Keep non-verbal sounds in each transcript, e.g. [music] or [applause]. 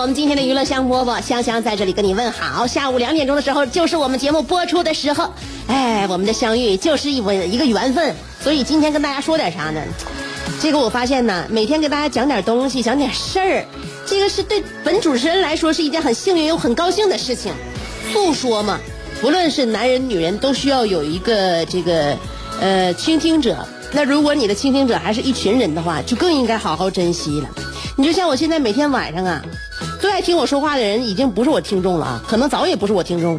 我们今天的娱乐香饽饽，香香在这里跟你问好。下午两点钟的时候，就是我们节目播出的时候。哎，我们的相遇就是一一个缘分，所以今天跟大家说点啥呢？这个我发现呢，每天给大家讲点东西，讲点事儿，这个是对本主持人来说是一件很幸运又很高兴的事情。诉说嘛，不论是男人女人，都需要有一个这个呃倾听者。那如果你的倾听者还是一群人的话，就更应该好好珍惜了。你就像我现在每天晚上啊，最爱听我说话的人已经不是我听众了啊，可能早也不是我听众。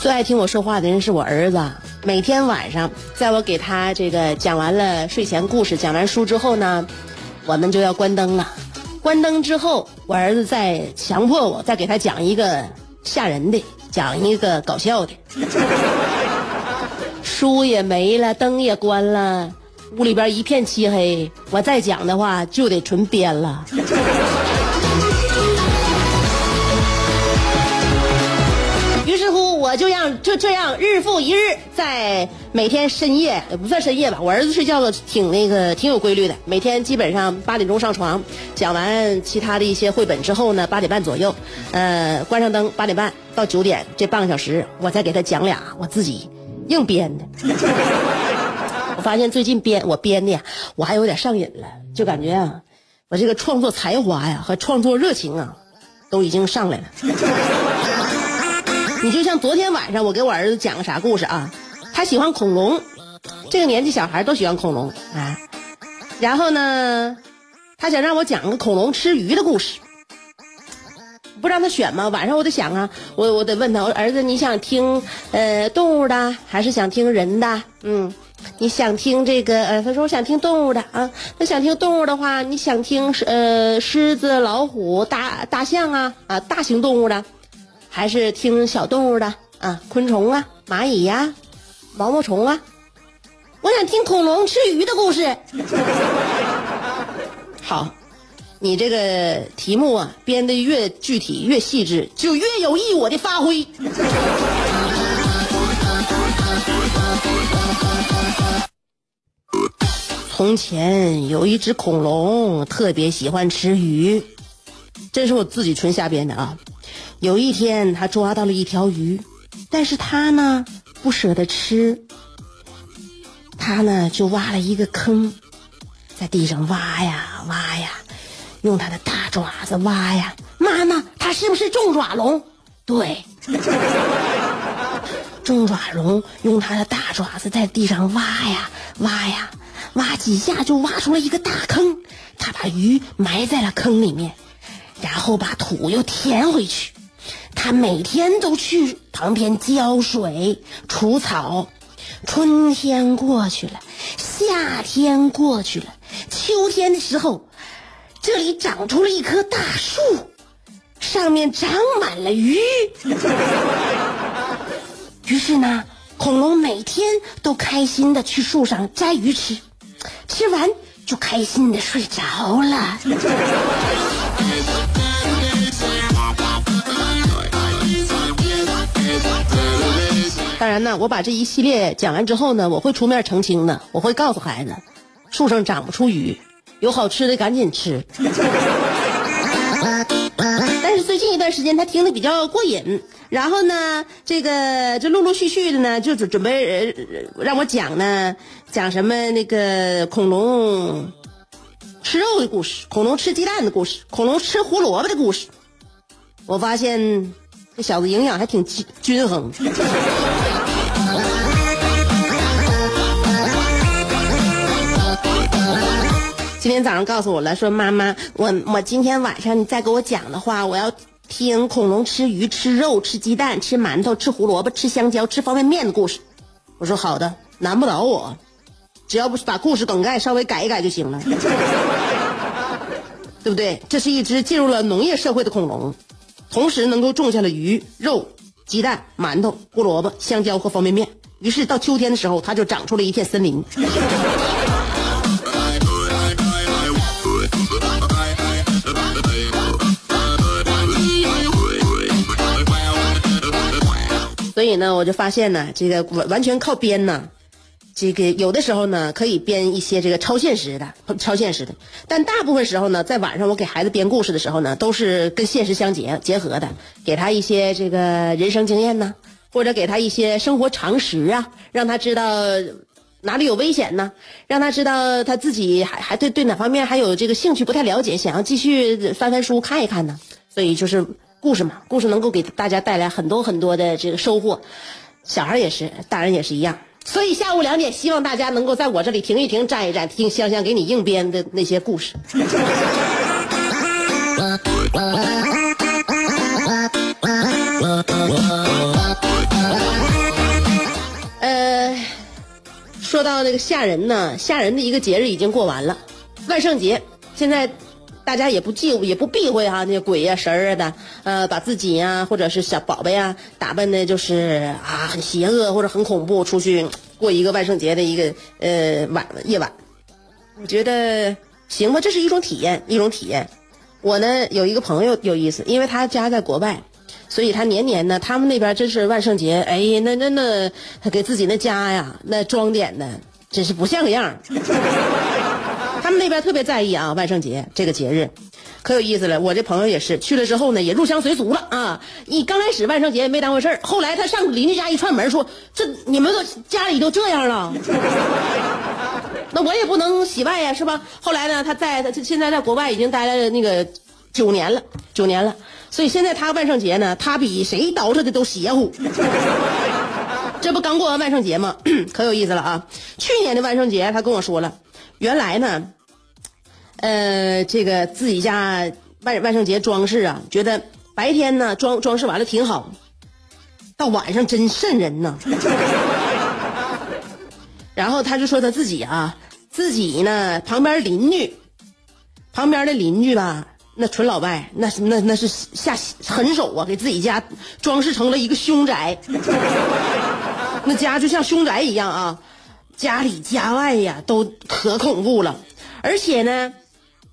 最爱听我说话的人是我儿子。每天晚上，在我给他这个讲完了睡前故事、讲完书之后呢，我们就要关灯了。关灯之后，我儿子再强迫我再给他讲一个吓人的，讲一个搞笑的。书也没了，灯也关了，屋里边一片漆黑。我再讲的话，就得纯编了。[laughs] 于是乎，我就让就这样日复一日，在每天深夜也不算深夜吧，我儿子睡觉的挺那个挺有规律的，每天基本上八点钟上床，讲完其他的一些绘本之后呢，八点半左右，呃，关上灯，八点半到九点这半个小时，我再给他讲俩我自己硬编的。我发现最近编我编的呀，我还有点上瘾了，就感觉啊，我这个创作才华呀和创作热情啊，都已经上来了。[laughs] 你就像昨天晚上我给我儿子讲个啥故事啊？他喜欢恐龙，这个年纪小孩都喜欢恐龙啊。然后呢，他想让我讲个恐龙吃鱼的故事，不让他选吗？晚上我得想啊，我我得问他，我儿子你想听呃动物的还是想听人的？嗯，你想听这个呃？他说我想听动物的啊。那想听动物的话，你想听呃狮子、老虎、大大象啊啊大型动物的。还是听小动物的啊，昆虫啊，蚂蚁呀，毛毛虫啊。我想听恐龙吃鱼的故事。[laughs] 好，你这个题目啊编的越具体越细致，就越有益我的发挥。从前有一只恐龙，特别喜欢吃鱼，这是我自己纯瞎编的啊。有一天，他抓到了一条鱼，但是他呢不舍得吃，他呢就挖了一个坑，在地上挖呀挖呀，用他的大爪子挖呀。妈妈，他是不是重爪龙？对，重爪龙用他的大爪子在地上挖呀挖呀，挖几下就挖出了一个大坑，他把鱼埋在了坑里面，然后把土又填回去。他每天都去旁边浇水、除草。春天过去了，夏天过去了，秋天的时候，这里长出了一棵大树，上面长满了鱼。于是呢，恐龙每天都开心的去树上摘鱼吃，吃完就开心的睡着了。当然呢，我把这一系列讲完之后呢，我会出面澄清的。我会告诉孩子，树上长不出鱼，有好吃的赶紧吃。但是最近一段时间他听的比较过瘾，然后呢，这个这陆陆续续的呢，就准准备让我讲呢，讲什么那个恐龙吃肉的故事，恐龙吃鸡蛋的故事，恐龙吃胡萝卜的故事。我发现这小子营养还挺均均衡。[laughs] 今天早上告诉我了，说妈妈，我我今天晚上你再给我讲的话，我要听恐龙吃鱼、吃肉、吃鸡蛋、吃馒头、吃胡萝卜、吃香蕉、吃方便面的故事。我说好的，难不倒我，只要不是把故事梗概稍微改一改就行了，[laughs] 对不对？这是一只进入了农业社会的恐龙，同时能够种下了鱼、肉、鸡蛋、馒头、胡萝卜、香蕉和方便面。于是到秋天的时候，它就长出了一片森林。所以呢，我就发现呢，这个完完全靠编呢，这个有的时候呢可以编一些这个超现实的、[laughs] 超现实的，但大部分时候呢，在晚上我给孩子编故事的时候呢，都是跟现实相结结合的，给他一些这个人生经验呢，或者给他一些生活常识啊，让他知道哪里有危险呢，让他知道他自己还还对对哪方面还有这个兴趣不太了解，想要继续翻翻书看一看呢。所以就是。故事嘛，故事能够给大家带来很多很多的这个收获，小孩也是，大人也是一样。所以下午两点，希望大家能够在我这里停一停，站一站，听香香给你硬编的那些故事。呃，说到那个吓人呢，吓人的一个节日已经过完了，万圣节现在。大家也不忌也不避讳哈，那鬼呀神儿啊的，呃，把自己呀或者是小宝贝呀打扮的，就是啊很邪恶或者很恐怖，出去过一个万圣节的一个呃晚夜晚。我觉得行吧，这是一种体验，一种体验。我呢有一个朋友有意思，因为他家在国外，所以他年年呢，他们那边真是万圣节，哎呀，那那那他给自己那家呀那装点的真是不像个样他们那边特别在意啊，万圣节这个节日，可有意思了。我这朋友也是去了之后呢，也入乡随俗了啊。你刚开始万圣节也没当回事儿，后来他上邻居家一串门，说：“这你们都家里都这样了，[laughs] 那我也不能洗外呀，是吧？”后来呢，他在他现在在国外已经待了那个九年了，九年了。所以现在他万圣节呢，他比谁捯饬的都邪乎。这不刚过完万圣节吗？[clears throat] 可有意思了啊！去年的万圣节，他跟我说了。原来呢，呃，这个自己家万万圣节装饰啊，觉得白天呢装装饰完了挺好，到晚上真瘆人呢。[laughs] 然后他就说他自己啊，自己呢旁边邻居，旁边的邻居吧，那纯老外，那那那是下狠手啊，给自己家装饰成了一个凶宅，那家就像凶宅一样啊。家里家外呀都可恐怖了，而且呢，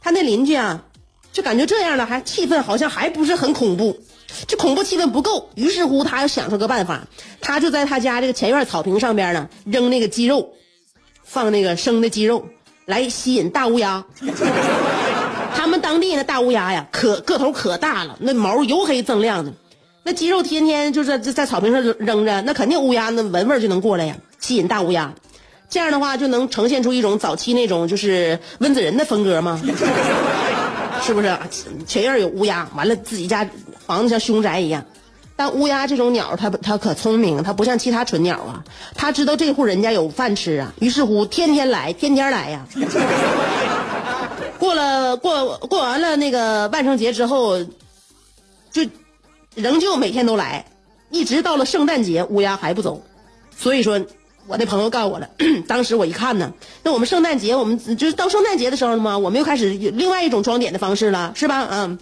他那邻居啊，就感觉这样了，还气氛好像还不是很恐怖，这恐怖气氛不够。于是乎，他又想出个办法，他就在他家这个前院草坪上边呢，扔那个鸡肉，放那个生的鸡肉，来吸引大乌鸦。[laughs] 他们当地那大乌鸦呀，可个头可大了，那毛黝黑锃亮的，那鸡肉天天就是在在草坪上扔着，那肯定乌鸦那闻味就能过来呀，吸引大乌鸦。这样的话就能呈现出一种早期那种就是温子仁的风格吗？[laughs] 是不是？前院有乌鸦，完了自己家房子像凶宅一样。但乌鸦这种鸟，它它可聪明，它不像其他纯鸟啊，它知道这户人家有饭吃啊，于是乎天天来，天天来呀。过了过过完了那个万圣节之后，就仍旧每天都来，一直到了圣诞节，乌鸦还不走。所以说。我那朋友告诉我了，[clears throat] 当时我一看呢，那我们圣诞节，我们就是到圣诞节的时候了嘛，我们又开始另外一种装点的方式了，是吧？嗯，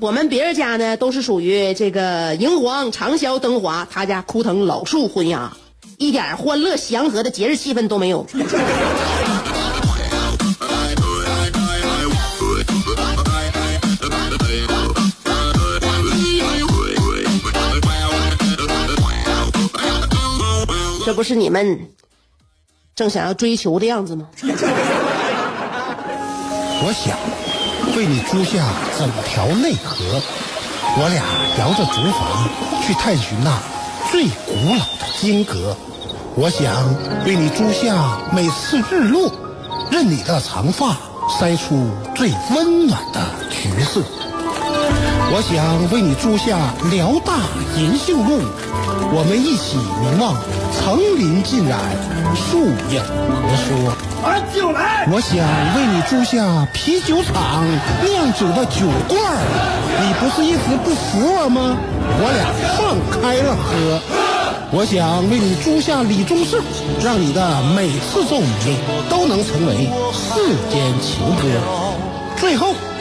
我们别人家呢都是属于这个荧黄长啸灯华，他家枯藤老树昏鸦，一点欢乐祥和的节日气氛都没有。不是你们正想要追求的样子吗？[laughs] 我想为你租下整条内河，我俩摇着竹筏去探寻那最古老的金阁。我想为你租下每次日落，任你的长发筛出最温暖的橘色。我想为你租下辽大银杏路，我们一起凝望层林尽染，树影婆娑。俺就来。我想为你租下啤酒厂酿酒的酒罐儿，你不是一直不服我吗？我俩放开了喝。我想为你租下李宗盛，让你的每次奏鸣都能成为世间情歌。最后，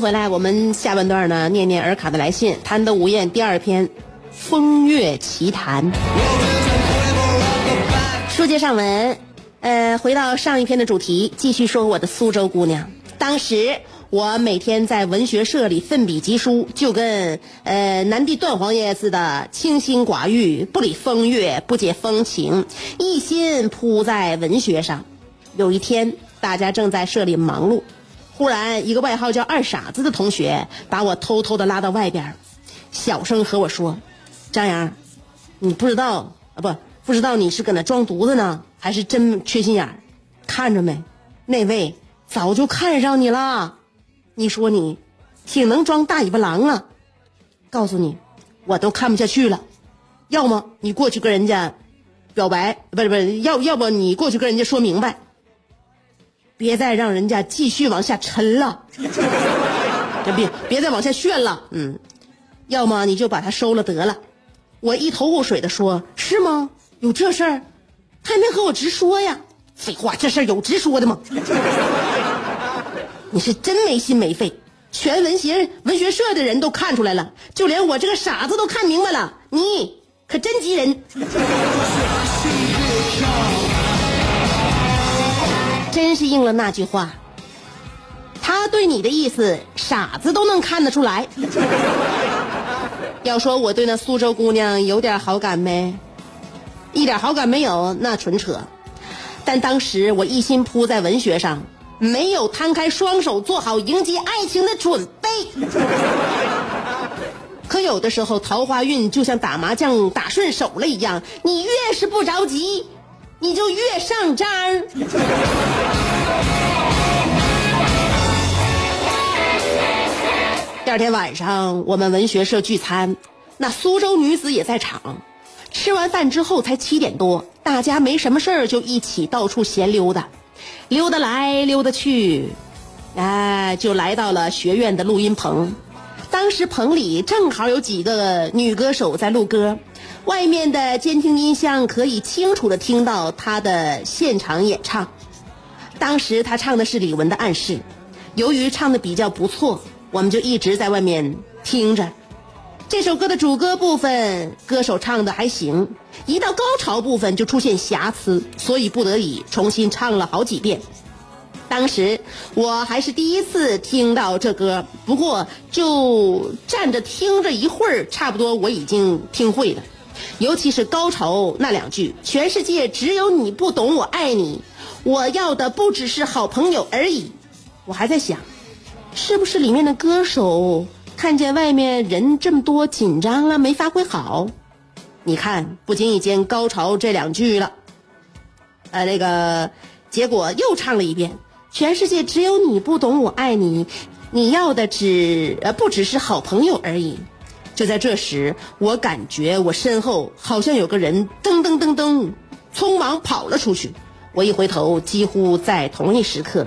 回来。我们下半段呢，念念尔卡的来信，贪得无厌第二篇《风月奇谈》。书接上文，呃，回到上一篇的主题，继续说我的苏州姑娘。当时我每天在文学社里奋笔疾书，就跟呃南帝段皇爷似的，清心寡欲，不理风月，不解风情，一心扑在文学上。有一天，大家正在社里忙碌。忽然，一个外号叫“二傻子”的同学把我偷偷的拉到外边，小声和我说：“张扬，你不知道啊，不不知道你是搁那装犊子呢，还是真缺心眼儿？看着没，那位早就看上你了。你说你挺能装大尾巴狼啊！告诉你，我都看不下去了。要么你过去跟人家表白，不是不是，要要不你过去跟人家说明白。”别再让人家继续往下沉了，别别再往下炫了，嗯，要么你就把它收了得了。我一头雾水的说：“是吗？有这事儿？他还没和我直说呀。”废话，这事儿有直说的吗？你是真没心没肺，全文学文学社的人都看出来了，就连我这个傻子都看明白了，你可真急人。真是应了那句话，他对你的意思，傻子都能看得出来。要说我对那苏州姑娘有点好感没？一点好感没有，那纯扯。但当时我一心扑在文学上，没有摊开双手做好迎接爱情的准备。可有的时候，桃花运就像打麻将打顺手了一样，你越是不着急。你就越上张。第二天晚上，我们文学社聚餐，那苏州女子也在场。吃完饭之后才七点多，大家没什么事儿，就一起到处闲溜达，溜达来溜达去，哎，就来到了学院的录音棚。当时棚里正好有几个女歌手在录歌。外面的监听音箱可以清楚的听到她的现场演唱。当时他唱的是李玟的《暗示》，由于唱的比较不错，我们就一直在外面听着。这首歌的主歌部分，歌手唱的还行，一到高潮部分就出现瑕疵，所以不得已重新唱了好几遍。当时我还是第一次听到这歌，不过就站着听着一会儿，差不多我已经听会了。尤其是高潮那两句，全世界只有你不懂我爱你，我要的不只是好朋友而已。我还在想，是不是里面的歌手看见外面人这么多，紧张了没发挥好？你看，不经意间高潮这两句了，呃，那个结果又唱了一遍，全世界只有你不懂我爱你，你要的只呃不只是好朋友而已。就在这时，我感觉我身后好像有个人噔噔噔噔，匆忙跑了出去。我一回头，几乎在同一时刻，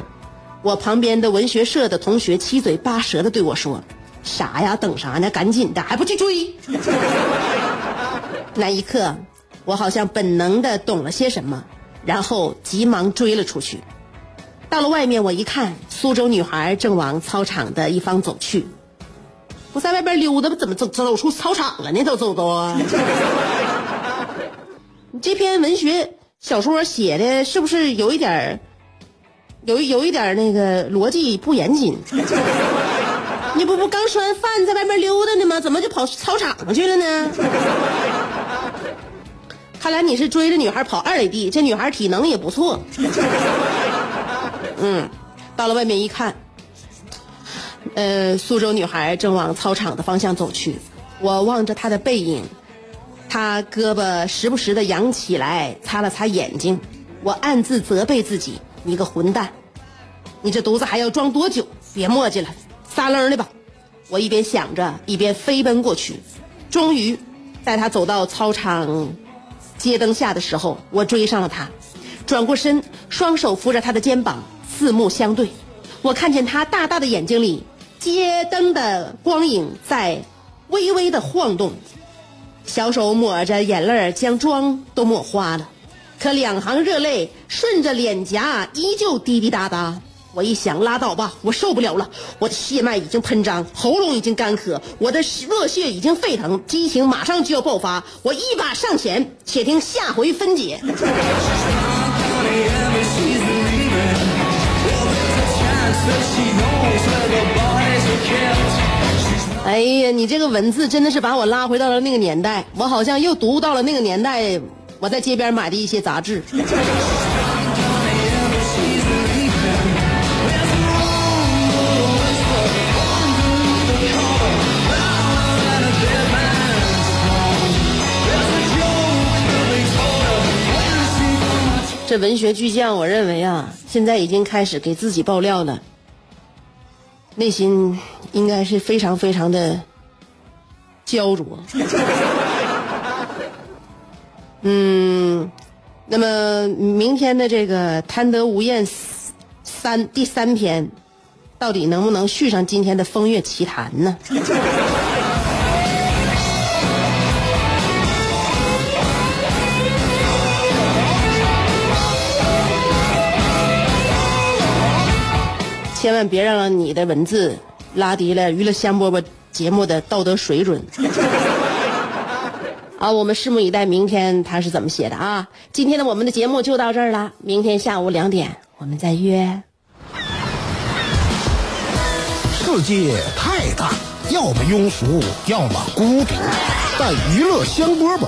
我旁边的文学社的同学七嘴八舌的对我说：“啥呀？等啥呢？赶紧的，还不去追？” [laughs] 那一刻，我好像本能的懂了些什么，然后急忙追了出去。到了外面，我一看，苏州女孩正往操场的一方走去。我在外边溜达，怎么走走出操场了呢？都走都啊！你 [laughs] 这篇文学小说写的是不是有一点儿，有有一点儿那个逻辑不严谨？[laughs] 你不不刚吃完饭在外面溜达呢吗？怎么就跑操场上去了呢？看来你是追着女孩跑二里地，这女孩体能也不错。[laughs] 嗯，到了外面一看，呃，苏州女孩正往操场的方向走去。我望着她的背影，他胳膊时不时的扬起来，擦了擦眼睛。我暗自责备自己：你个混蛋，你这犊子还要装多久？别磨叽了，撒楞的吧！我一边想着，一边飞奔过去。终于，在他走到操场街灯下的时候，我追上了他，转过身，双手扶着他的肩膀。四目相对，我看见他大大的眼睛里，街灯的光影在微微的晃动，小手抹着眼泪将妆都抹花了，可两行热泪顺着脸颊依旧滴滴答答。我一想，拉倒吧，我受不了了，我的血脉已经喷张，喉咙已经干渴，我的热血已经沸腾，激情马上就要爆发。我一把上前，且听下回分解。[laughs] 哎呀，你这个文字真的是把我拉回到了那个年代，我好像又读到了那个年代我在街边买的一些杂志。这文学巨匠，我认为啊，现在已经开始给自己爆料了。内心应该是非常非常的焦灼。[laughs] 嗯，那么明天的这个贪得无厌三第三篇，到底能不能续上今天的风月奇谈呢？千万别让你的文字拉低了娱乐香饽饽节目的道德水准。[laughs] 啊，我们拭目以待，明天他是怎么写的啊？今天的我们的节目就到这儿了，明天下午两点我们再约。世界太大，要么庸俗，要么孤独，但娱乐香饽饽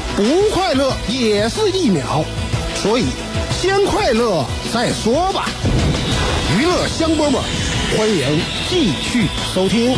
不快乐也是一秒，所以先快乐再说吧。娱乐香饽饽，欢迎继续收听。